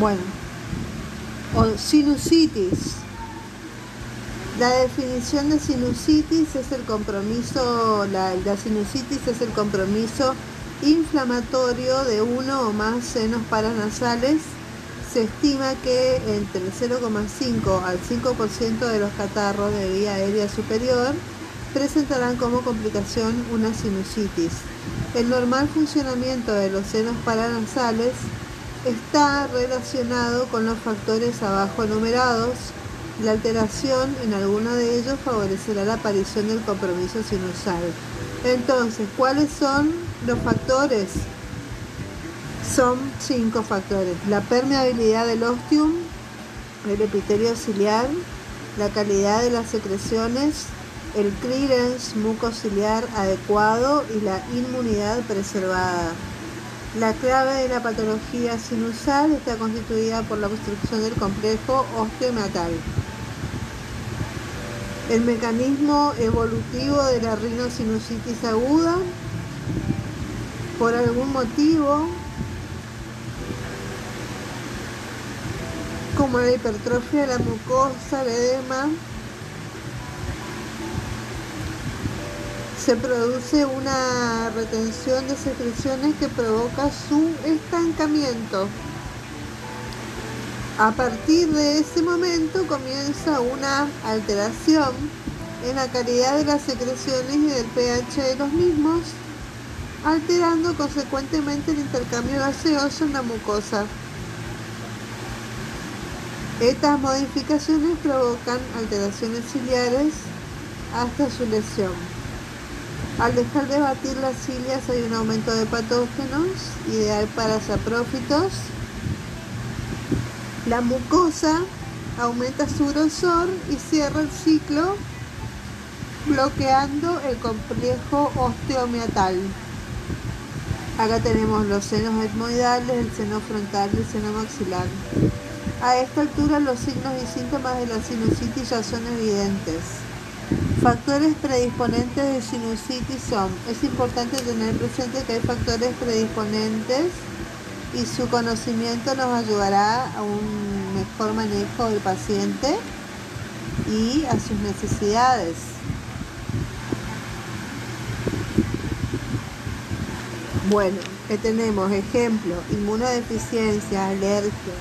Bueno, sinusitis. La definición de sinusitis es el compromiso, la, la sinusitis es el compromiso inflamatorio de uno o más senos paranasales. Se estima que entre el 0,5 al 5% de los catarros de vía aérea superior presentarán como complicación una sinusitis. El normal funcionamiento de los senos paranasales está relacionado con los factores abajo enumerados. La alteración en alguno de ellos favorecerá la aparición del compromiso sinusal. Entonces, ¿cuáles son los factores? Son cinco factores. La permeabilidad del ostium, el epitelio ciliar, la calidad de las secreciones, el clearance mucociliar adecuado y la inmunidad preservada. La clave de la patología sinusal está constituida por la obstrucción del complejo osteomeatal. El mecanismo evolutivo de la rinosinusitis aguda, por algún motivo, como la hipertrofia de la mucosa, el edema, se produce una retención de secreciones que provoca su estancamiento. A partir de ese momento comienza una alteración en la calidad de las secreciones y del pH de los mismos, alterando consecuentemente el intercambio gaseoso en la mucosa. Estas modificaciones provocan alteraciones ciliares hasta su lesión. Al dejar de batir las cilias hay un aumento de patógenos, ideal para saprófitos. La mucosa aumenta su grosor y cierra el ciclo bloqueando el complejo osteomiatal. Acá tenemos los senos etmoidales, el seno frontal y el seno maxilar. A esta altura los signos y síntomas de la sinusitis ya son evidentes. Factores predisponentes de sinusitis son, es importante tener presente que hay factores predisponentes y su conocimiento nos ayudará a un mejor manejo del paciente y a sus necesidades. Bueno, que tenemos ejemplo, inmunodeficiencia, alergia,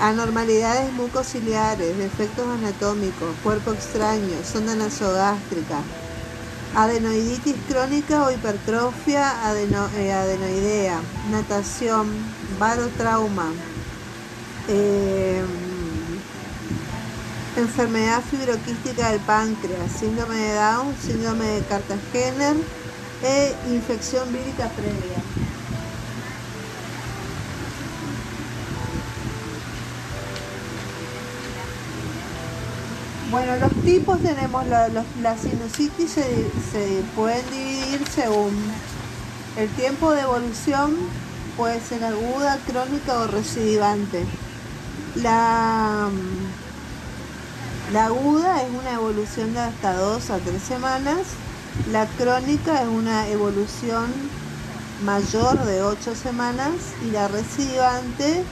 Anormalidades mucociliares, defectos anatómicos, cuerpo extraño, sonda nasogástrica, adenoiditis crónica o hipertrofia eh, adenoidea, natación, barotrauma, em, enfermedad fibroquística del páncreas, síndrome de Down, síndrome de Cartagena e infección vírica previa. Bueno, los tipos tenemos, la, sinusitis se, pueden dividir según el tiempo de evolución, puede ser aguda, crónica o recidivante. La, la aguda es una evolución de hasta 2 a 3 semanas, la crónica es una evolución mayor de 8 semanas y la recidivante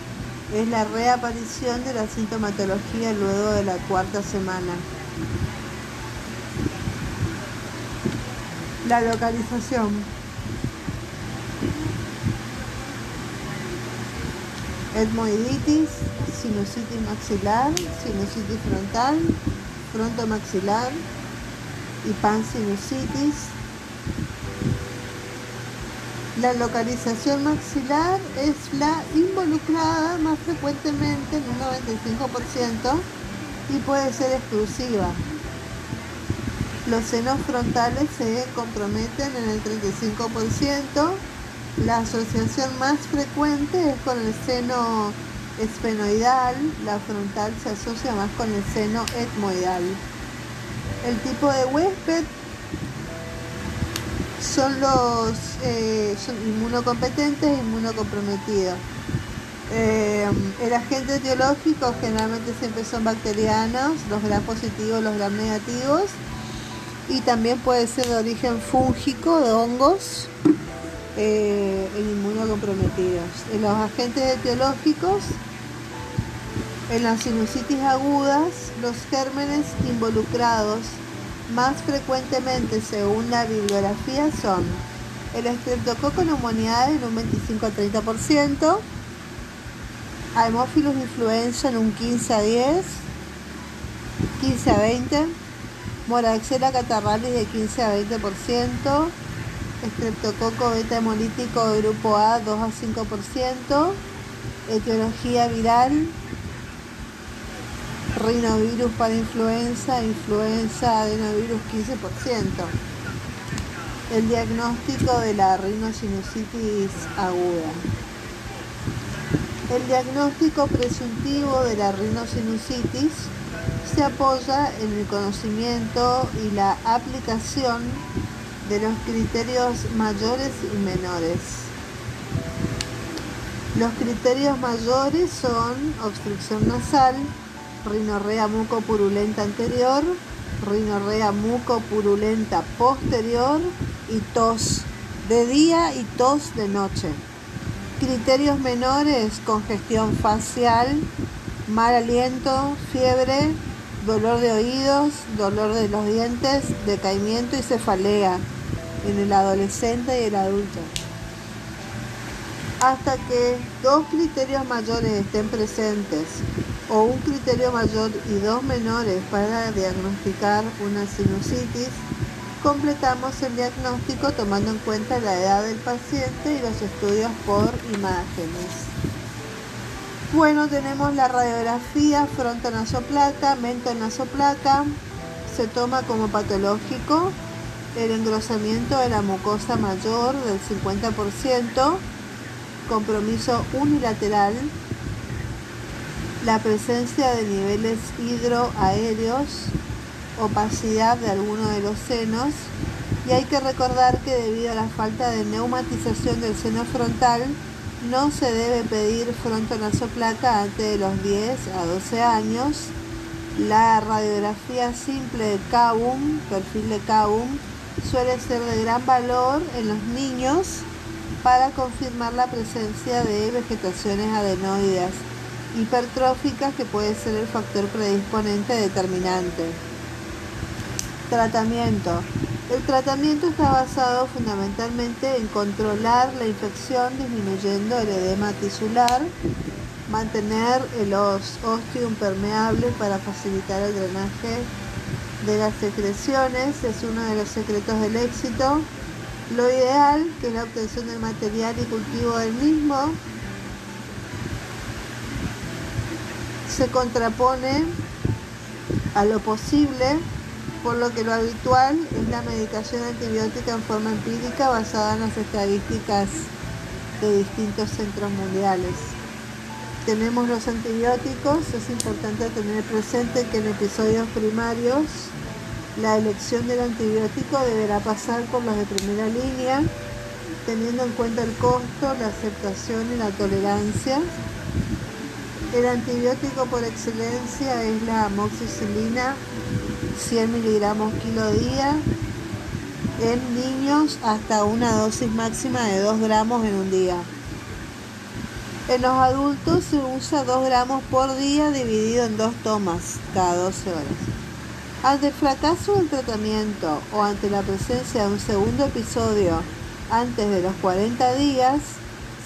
es la reaparición de la sintomatología luego de la cuarta semana. La localización. Etmoiditis, sinusitis maxilar, sinusitis frontal, frontomaxilar y pansinusitis la localización maxilar es la involucrada más frecuentemente en un 95% y puede ser exclusiva. Los senos frontales se comprometen en el 35%. La asociación más frecuente es con el seno esfenoidal, la frontal se asocia más con el seno etmoidal. El tipo de huésped son los eh, inmunocompetentes e inmunocomprometidos. Eh, el agente etiológico generalmente siempre son bacterianos, los gram positivos, los gram negativos, y también puede ser de origen fúngico, de hongos, eh, en inmunocomprometidos. En los agentes etiológicos, en las sinusitis agudas, los gérmenes involucrados más frecuentemente según la bibliografía son el estreptococo neumoniae en un 25 a 30%, Haemophilus influenza en un 15 a 10, 15 a 20, Moraxella catarralis de 15 a 20%, estreptococo beta hemolítico grupo A 2 a 5%, etiología viral, rinovirus para influenza, influenza adenovirus 15%. El diagnóstico de la rinosinusitis aguda. El diagnóstico presuntivo de la rinosinusitis se apoya en el conocimiento y la aplicación de los criterios mayores y menores. Los criterios mayores son obstrucción nasal, rinorrea mucopurulenta anterior, rinorrea mucopurulenta posterior y tos de día y tos de noche. Criterios menores, congestión facial, mal aliento, fiebre, dolor de oídos, dolor de los dientes, decaimiento y cefalea en el adolescente y el adulto. Hasta que dos criterios mayores estén presentes o un criterio mayor y dos menores para diagnosticar una sinusitis, completamos el diagnóstico tomando en cuenta la edad del paciente y los estudios por imágenes. Bueno, tenemos la radiografía frontonasoplaca, mentonasoplaca, se toma como patológico el engrosamiento de la mucosa mayor del 50%, compromiso unilateral, la presencia de niveles hidroaéreos, opacidad de alguno de los senos y hay que recordar que debido a la falta de neumatización del seno frontal no se debe pedir frontonasoplaca antes de los 10 a 12 años. La radiografía simple de CABUM, perfil de CABUM, suele ser de gran valor en los niños para confirmar la presencia de vegetaciones adenoides hipertróficas que puede ser el factor predisponente determinante. Tratamiento. El tratamiento está basado fundamentalmente en controlar la infección disminuyendo el edema tisular, mantener los ostium permeables para facilitar el drenaje de las secreciones es uno de los secretos del éxito. Lo ideal, que es la obtención del material y cultivo del mismo, se contrapone a lo posible, por lo que lo habitual es la medicación antibiótica en forma empírica basada en las estadísticas de distintos centros mundiales tenemos los antibióticos, es importante tener presente que en episodios primarios la elección del antibiótico deberá pasar por los de primera línea, teniendo en cuenta el costo, la aceptación y la tolerancia. El antibiótico por excelencia es la amoxicilina, 100 miligramos kilo día, en niños hasta una dosis máxima de 2 gramos en un día. En los adultos se usa 2 gramos por día dividido en dos tomas cada 12 horas. Ante el fracaso del tratamiento o ante la presencia de un segundo episodio antes de los 40 días,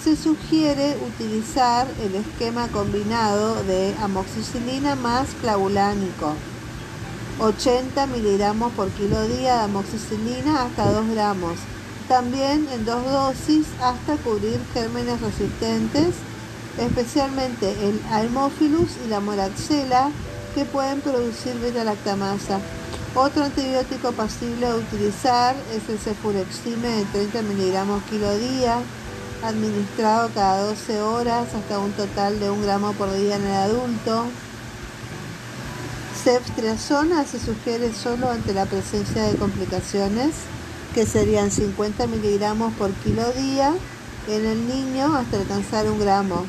se sugiere utilizar el esquema combinado de amoxicilina más clavulánico. 80 miligramos por kilo día de amoxicilina hasta 2 gramos. También en dos dosis hasta cubrir gérmenes resistentes especialmente el Haemophilus y la Moraxella, que pueden producir beta-lactamasa. Otro antibiótico pasible a utilizar es el cefurexime de 30 miligramos kilo día, administrado cada 12 horas hasta un total de 1 gramo por día en el adulto. Ceftriaxona se sugiere solo ante la presencia de complicaciones, que serían 50 miligramos por kilo día en el niño hasta alcanzar un gramo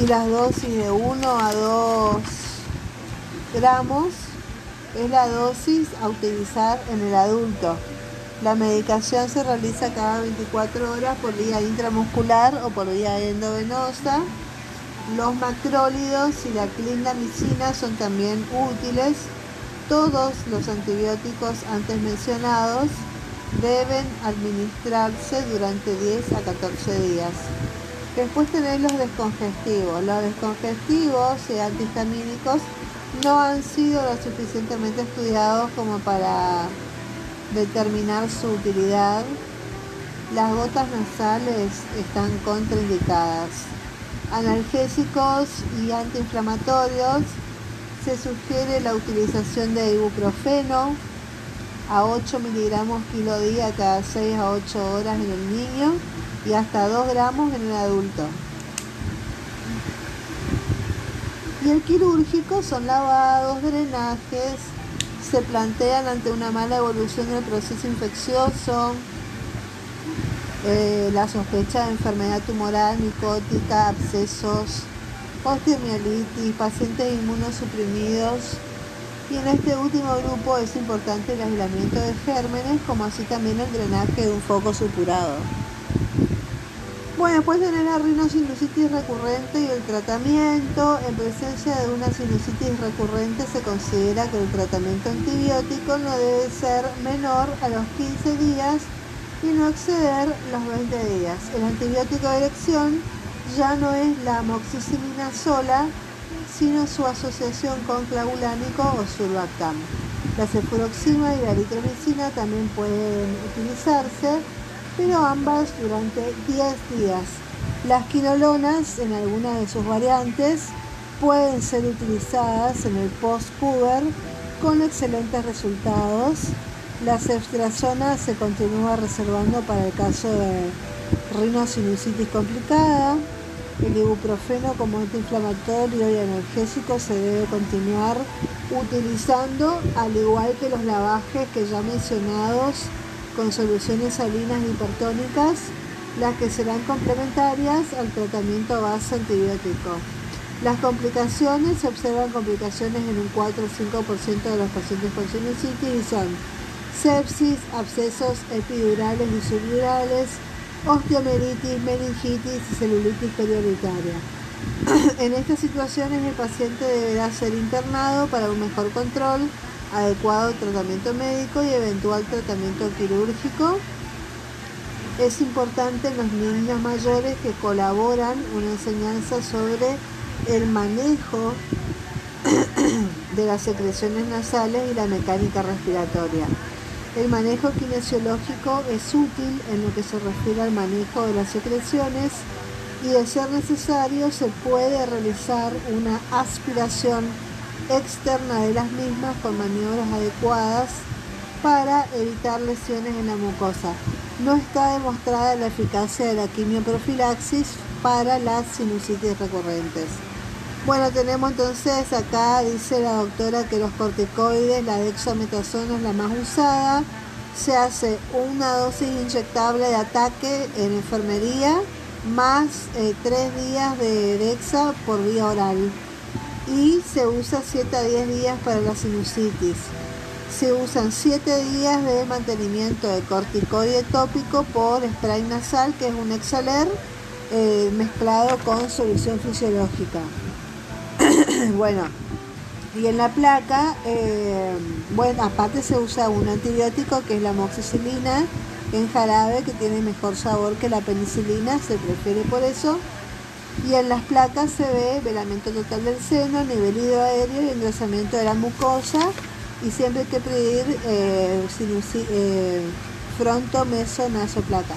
y las dosis de 1 a 2 gramos es la dosis a utilizar en el adulto. La medicación se realiza cada 24 horas por vía intramuscular o por vía endovenosa. Los macrólidos y la clindamicina son también útiles. Todos los antibióticos antes mencionados deben administrarse durante 10 a 14 días. Después tenés los descongestivos. Los descongestivos y antihistamínicos no han sido lo suficientemente estudiados como para determinar su utilidad. Las gotas nasales están contraindicadas. Analgésicos y antiinflamatorios se sugiere la utilización de ibuprofeno a 8 miligramos kilo día cada 6 a 8 horas en el niño y hasta 2 gramos en el adulto. Y el quirúrgico son lavados, drenajes, se plantean ante una mala evolución del proceso infeccioso, eh, la sospecha de enfermedad tumoral, micótica, abscesos, osteomielitis, pacientes inmunosuprimidos. Y en este último grupo es importante el aislamiento de gérmenes, como así también el drenaje de un foco supurado. Bueno, después tener la rinosinusitis recurrente y el tratamiento. En presencia de una sinusitis recurrente se considera que el tratamiento antibiótico no debe ser menor a los 15 días y no exceder los 20 días. El antibiótico de elección ya no es la amoxicilina sola, sino su asociación con clavulánico o surbactam. La cefuroxima y la eritromicina también pueden utilizarse pero ambas durante 10 días. Las quinolonas, en algunas de sus variantes, pueden ser utilizadas en el post-puber con excelentes resultados. La ceftriaxona se continúa reservando para el caso de rinosinusitis complicada. El ibuprofeno como antiinflamatorio y analgésico se debe continuar utilizando, al igual que los lavajes que ya mencionados con soluciones salinas hipertónicas, las que serán complementarias al tratamiento base antibiótico. Las complicaciones, se observan complicaciones en un 4 o 5% de los pacientes con sinusitis y son sepsis, abscesos epidurales y subdurales, osteomeritis, meningitis y celulitis perioditaria. en estas situaciones el paciente deberá ser internado para un mejor control adecuado tratamiento médico y eventual tratamiento quirúrgico. Es importante en los niños mayores que colaboran una enseñanza sobre el manejo de las secreciones nasales y la mecánica respiratoria. El manejo kinesiológico es útil en lo que se refiere al manejo de las secreciones y de ser necesario se puede realizar una aspiración externa de las mismas con maniobras adecuadas para evitar lesiones en la mucosa. No está demostrada la eficacia de la quimioprofilaxis para las sinusitis recurrentes. Bueno, tenemos entonces acá, dice la doctora, que los corticoides, la dexametasona es la más usada. Se hace una dosis inyectable de ataque en enfermería más eh, tres días de dexa por vía oral y se usa 7 a 10 días para la sinusitis. Se usan 7 días de mantenimiento de corticoide tópico por spray nasal, que es un exhaler eh, mezclado con solución fisiológica. bueno, y en la placa, eh, bueno, aparte se usa un antibiótico que es la amoxicilina en jarabe, que tiene mejor sabor que la penicilina, se prefiere por eso y en las placas se ve velamiento total del seno, nivel hidroaéreo y engrosamiento de la mucosa y siempre hay que pedir eh, eh, fronto, meso, naso, placa.